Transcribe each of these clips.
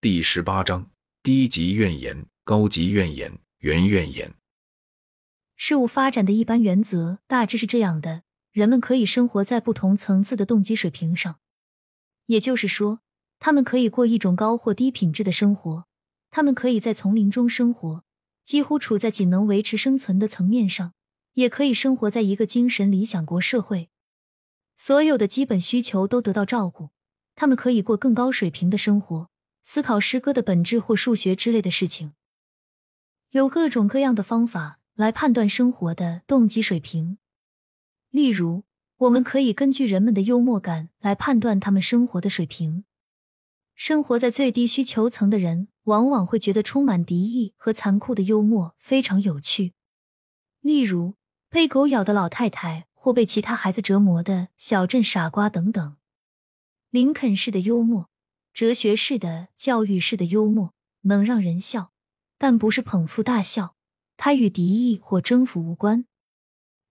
第十八章：低级怨言、高级怨言、原怨言。事物发展的一般原则大致是这样的：人们可以生活在不同层次的动机水平上，也就是说，他们可以过一种高或低品质的生活。他们可以在丛林中生活，几乎处在仅能维持生存的层面上；也可以生活在一个精神理想国社会，所有的基本需求都得到照顾。他们可以过更高水平的生活。思考诗歌的本质或数学之类的事情，有各种各样的方法来判断生活的动机水平。例如，我们可以根据人们的幽默感来判断他们生活的水平。生活在最低需求层的人，往往会觉得充满敌意和残酷的幽默非常有趣。例如，被狗咬的老太太或被其他孩子折磨的小镇傻瓜等等。林肯式的幽默。哲学式的、教育式的幽默能让人笑，但不是捧腹大笑。它与敌意或征服无关。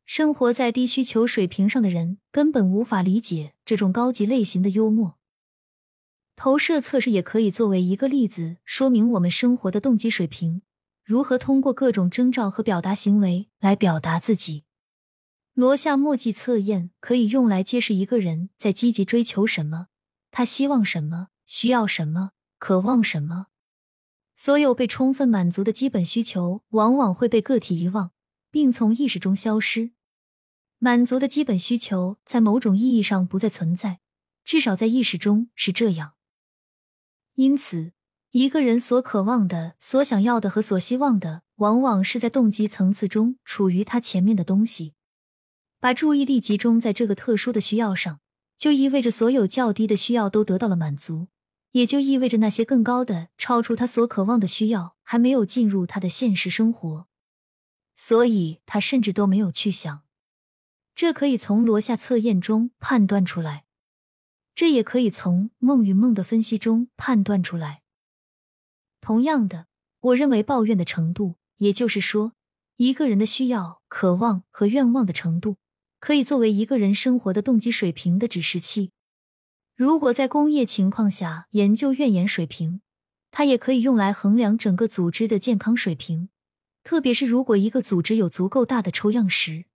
生活在低需求水平上的人根本无法理解这种高级类型的幽默。投射测试也可以作为一个例子，说明我们生活的动机水平如何通过各种征兆和表达行为来表达自己。罗夏墨迹测验可以用来揭示一个人在积极追求什么，他希望什么。需要什么？渴望什么？所有被充分满足的基本需求，往往会被个体遗忘，并从意识中消失。满足的基本需求在某种意义上不再存在，至少在意识中是这样。因此，一个人所渴望的、所想要的和所希望的，往往是在动机层次中处于他前面的东西。把注意力集中在这个特殊的需要上，就意味着所有较低的需要都得到了满足。也就意味着那些更高的、超出他所渴望的需要还没有进入他的现实生活，所以他甚至都没有去想。这可以从罗夏测验中判断出来，这也可以从梦与梦的分析中判断出来。同样的，我认为抱怨的程度，也就是说，一个人的需要、渴望和愿望的程度，可以作为一个人生活的动机水平的指示器。如果在工业情况下研究怨言水平，它也可以用来衡量整个组织的健康水平，特别是如果一个组织有足够大的抽样时。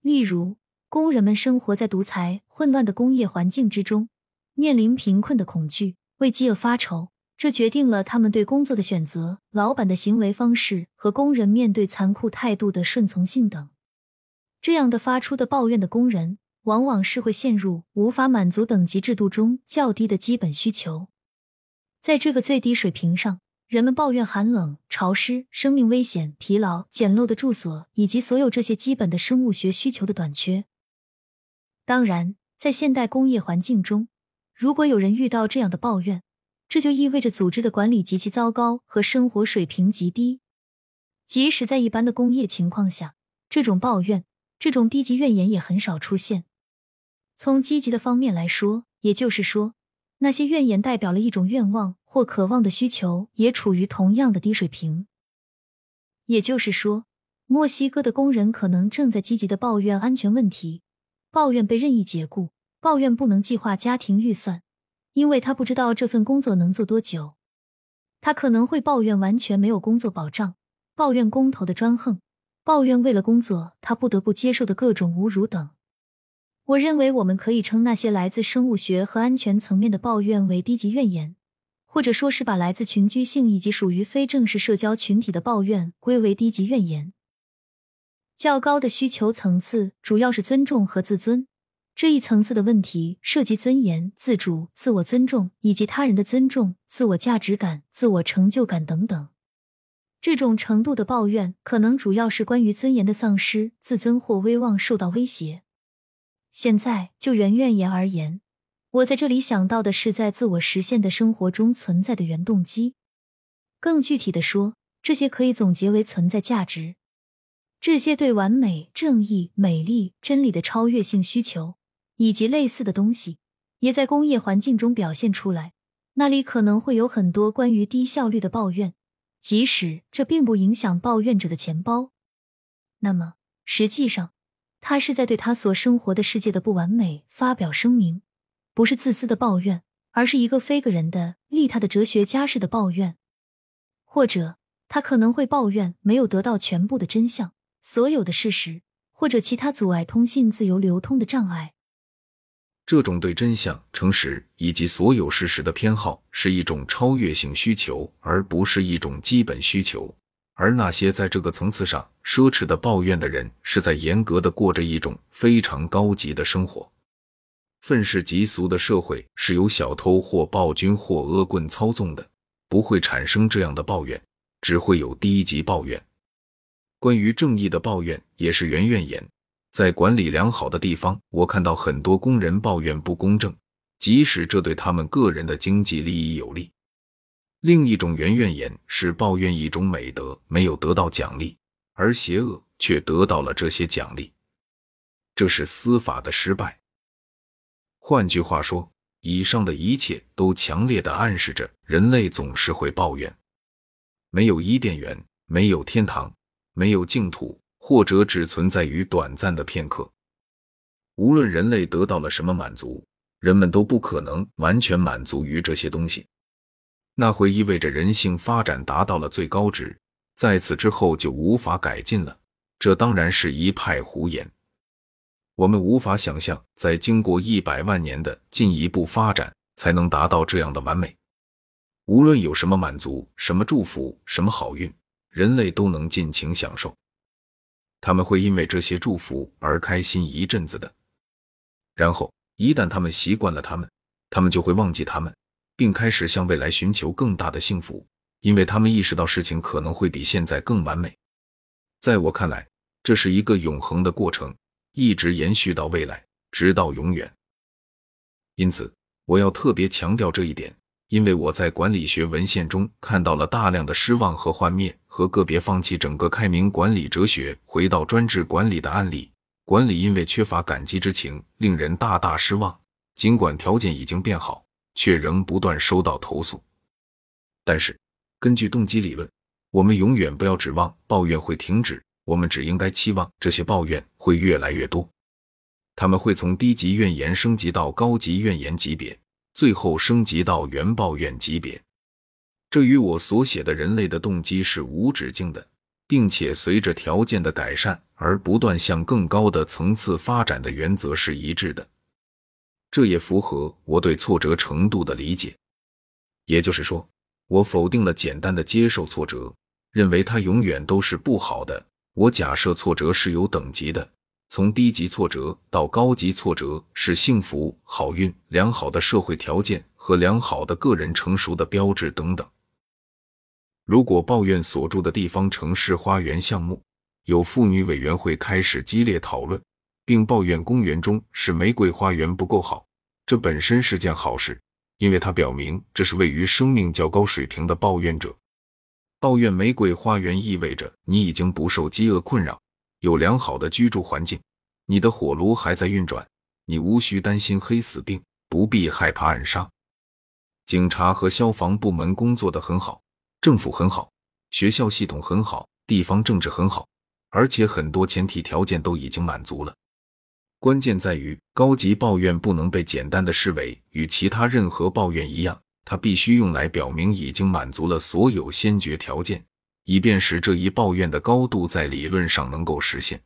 例如，工人们生活在独裁、混乱的工业环境之中，面临贫困的恐惧，为饥饿发愁，这决定了他们对工作的选择、老板的行为方式和工人面对残酷态度的顺从性等。这样的发出的抱怨的工人。往往是会陷入无法满足等级制度中较低的基本需求。在这个最低水平上，人们抱怨寒冷、潮湿、生命危险、疲劳、简陋的住所以及所有这些基本的生物学需求的短缺。当然，在现代工业环境中，如果有人遇到这样的抱怨，这就意味着组织的管理极其糟糕和生活水平极低。即使在一般的工业情况下，这种抱怨、这种低级怨言也很少出现。从积极的方面来说，也就是说，那些怨言代表了一种愿望或渴望的需求，也处于同样的低水平。也就是说，墨西哥的工人可能正在积极的抱怨安全问题，抱怨被任意解雇，抱怨不能计划家庭预算，因为他不知道这份工作能做多久。他可能会抱怨完全没有工作保障，抱怨工头的专横，抱怨为了工作他不得不接受的各种侮辱等。我认为我们可以称那些来自生物学和安全层面的抱怨为低级怨言，或者说是把来自群居性以及属于非正式社交群体的抱怨归为低级怨言。较高的需求层次主要是尊重和自尊，这一层次的问题涉及尊严、自主、自我尊重以及他人的尊重、自我价值感、自我成就感等等。这种程度的抱怨可能主要是关于尊严的丧失、自尊或威望受到威胁。现在就原怨言而言，我在这里想到的是在自我实现的生活中存在的原动机。更具体的说，这些可以总结为存在价值。这些对完美、正义、美丽、真理的超越性需求，以及类似的东西，也在工业环境中表现出来。那里可能会有很多关于低效率的抱怨，即使这并不影响抱怨者的钱包。那么，实际上。他是在对他所生活的世界的不完美发表声明，不是自私的抱怨，而是一个非个人的利他的哲学家式的抱怨，或者他可能会抱怨没有得到全部的真相、所有的事实，或者其他阻碍通信自由流通的障碍。这种对真相、诚实以及所有事实的偏好是一种超越性需求，而不是一种基本需求。而那些在这个层次上奢侈的抱怨的人，是在严格的过着一种非常高级的生活。愤世嫉俗的社会是由小偷或暴君或恶棍操纵的，不会产生这样的抱怨，只会有低级抱怨。关于正义的抱怨也是圆怨言。在管理良好的地方，我看到很多工人抱怨不公正，即使这对他们个人的经济利益有利。另一种圆怨言是抱怨一种美德没有得到奖励，而邪恶却得到了这些奖励，这是司法的失败。换句话说，以上的一切都强烈的暗示着人类总是会抱怨：没有伊甸园，没有天堂，没有净土。或者只存在于短暂的片刻。无论人类得到了什么满足，人们都不可能完全满足于这些东西。那会意味着人性发展达到了最高值，在此之后就无法改进了。这当然是一派胡言。我们无法想象，在经过一百万年的进一步发展，才能达到这样的完美。无论有什么满足、什么祝福、什么好运，人类都能尽情享受。他们会因为这些祝福而开心一阵子的，然后一旦他们习惯了他们，他们就会忘记他们，并开始向未来寻求更大的幸福，因为他们意识到事情可能会比现在更完美。在我看来，这是一个永恒的过程，一直延续到未来，直到永远。因此，我要特别强调这一点。因为我在管理学文献中看到了大量的失望和幻灭，和个别放弃整个开明管理哲学，回到专制管理的案例。管理因为缺乏感激之情，令人大大失望。尽管条件已经变好，却仍不断收到投诉。但是，根据动机理论，我们永远不要指望抱怨会停止，我们只应该期望这些抱怨会越来越多。他们会从低级怨言升级到高级怨言级别。最后升级到原抱怨级别，这与我所写的人类的动机是无止境的，并且随着条件的改善而不断向更高的层次发展的原则是一致的。这也符合我对挫折程度的理解。也就是说，我否定了简单的接受挫折，认为它永远都是不好的。我假设挫折是有等级的。从低级挫折到高级挫折是幸福、好运、良好的社会条件和良好的个人成熟的标志等等。如果抱怨所住的地方城市花园项目有妇女委员会开始激烈讨论，并抱怨公园中是玫瑰花园不够好，这本身是件好事，因为它表明这是位于生命较高水平的抱怨者。抱怨玫瑰花园意味着你已经不受饥饿困扰。有良好的居住环境，你的火炉还在运转，你无需担心黑死病，不必害怕暗杀。警察和消防部门工作的很好，政府很好，学校系统很好，地方政治很好，而且很多前提条件都已经满足了。关键在于，高级抱怨不能被简单的视为与其他任何抱怨一样，它必须用来表明已经满足了所有先决条件。以便使这一抱怨的高度在理论上能够实现。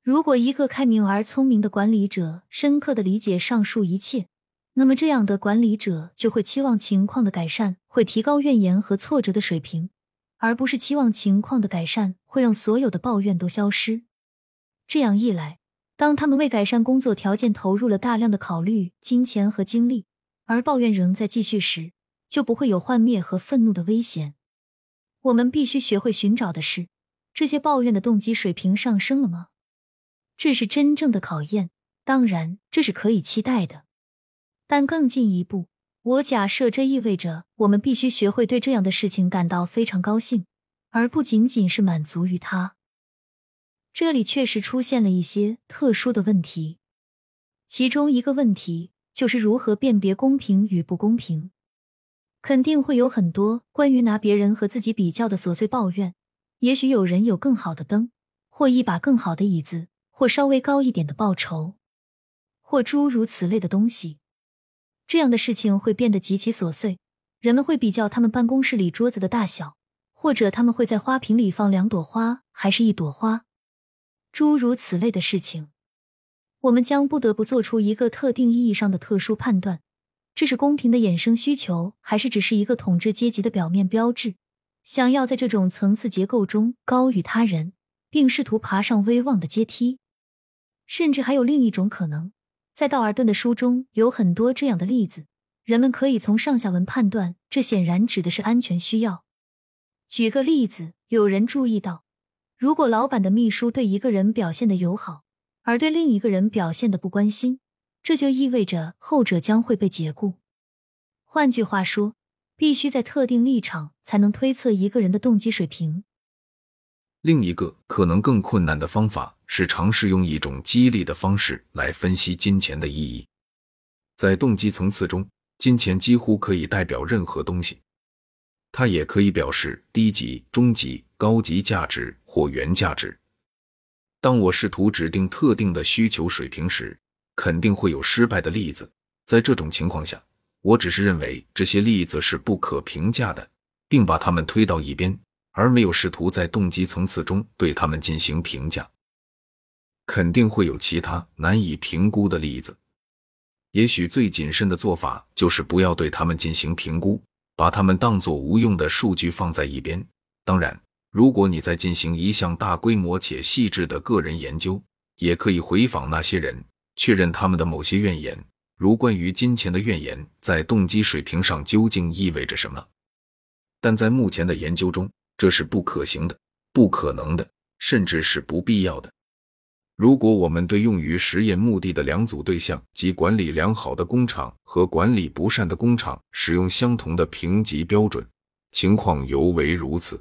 如果一个开明而聪明的管理者深刻的理解上述一切，那么这样的管理者就会期望情况的改善会提高怨言和挫折的水平，而不是期望情况的改善会让所有的抱怨都消失。这样一来，当他们为改善工作条件投入了大量的考虑、金钱和精力，而抱怨仍在继续时，就不会有幻灭和愤怒的危险。我们必须学会寻找的是，这些抱怨的动机水平上升了吗？这是真正的考验。当然，这是可以期待的。但更进一步，我假设这意味着我们必须学会对这样的事情感到非常高兴，而不仅仅是满足于它。这里确实出现了一些特殊的问题，其中一个问题就是如何辨别公平与不公平。肯定会有很多关于拿别人和自己比较的琐碎抱怨。也许有人有更好的灯，或一把更好的椅子，或稍微高一点的报酬，或诸如此类的东西。这样的事情会变得极其琐碎。人们会比较他们办公室里桌子的大小，或者他们会在花瓶里放两朵花还是一朵花，诸如此类的事情。我们将不得不做出一个特定意义上的特殊判断：这是公平的衍生需求，还是只是一个统治阶级的表面标志？想要在这种层次结构中高于他人，并试图爬上威望的阶梯。甚至还有另一种可能，在道尔顿的书中有很多这样的例子。人们可以从上下文判断，这显然指的是安全需要。举个例子，有人注意到，如果老板的秘书对一个人表现的友好，而对另一个人表现的不关心，这就意味着后者将会被解雇。换句话说，必须在特定立场才能推测一个人的动机水平。另一个可能更困难的方法是尝试用一种激励的方式来分析金钱的意义，在动机层次中。金钱几乎可以代表任何东西，它也可以表示低级、中级、高级价值或原价值。当我试图指定特定的需求水平时，肯定会有失败的例子。在这种情况下，我只是认为这些例子是不可评价的，并把它们推到一边，而没有试图在动机层次中对它们进行评价。肯定会有其他难以评估的例子。也许最谨慎的做法就是不要对他们进行评估，把他们当作无用的数据放在一边。当然，如果你在进行一项大规模且细致的个人研究，也可以回访那些人，确认他们的某些怨言，如关于金钱的怨言在动机水平上究竟意味着什么。但在目前的研究中，这是不可行的、不可能的，甚至是不必要的。如果我们对用于实验目的的两组对象，及管理良好的工厂和管理不善的工厂，使用相同的评级标准，情况尤为如此。